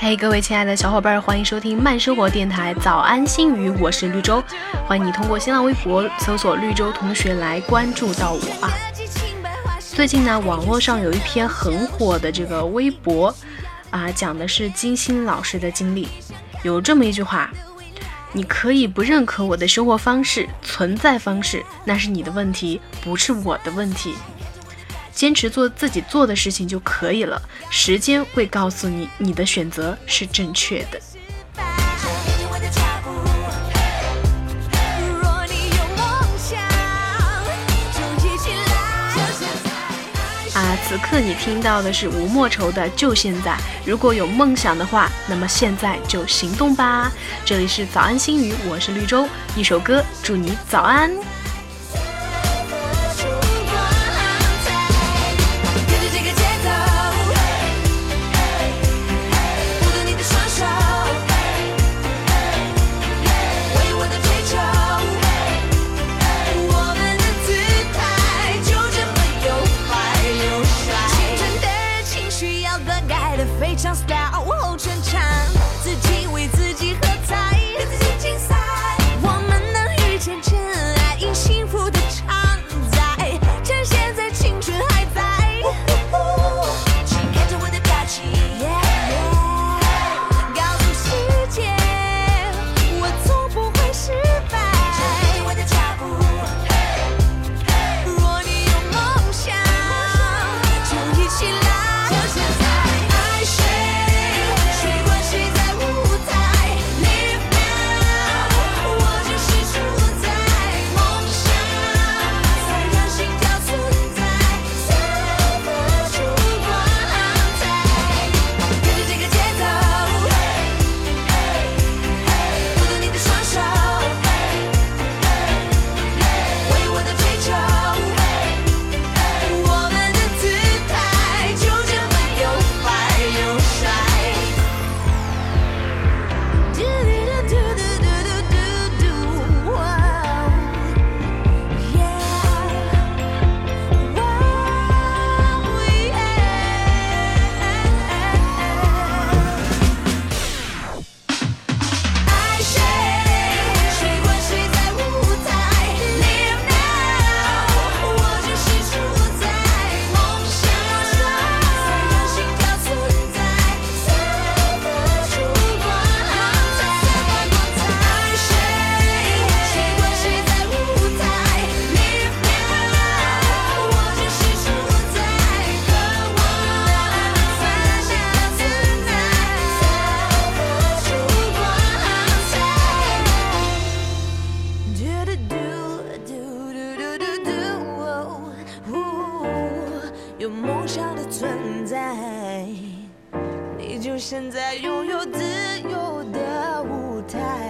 嘿，各位亲爱的小伙伴，欢迎收听慢生活电台早安心语，我是绿洲，欢迎你通过新浪微博搜索绿洲同学来关注到我啊。最近呢，网络上有一篇很火的这个微博啊，讲的是金星老师的经历，有这么一句话：你可以不认可我的生活方式、存在方式，那是你的问题，不是我的问题。坚持做自己做的事情就可以了，时间会告诉你你的选择是正确的。啊，此刻你听到的是吴莫愁的《就现在》。如果有梦想的话，那么现在就行动吧。这里是早安心语，我是绿洲，一首歌，祝你早安。个盖的非常 style，、我、全场自己为自己。你就现在拥有自由的舞台。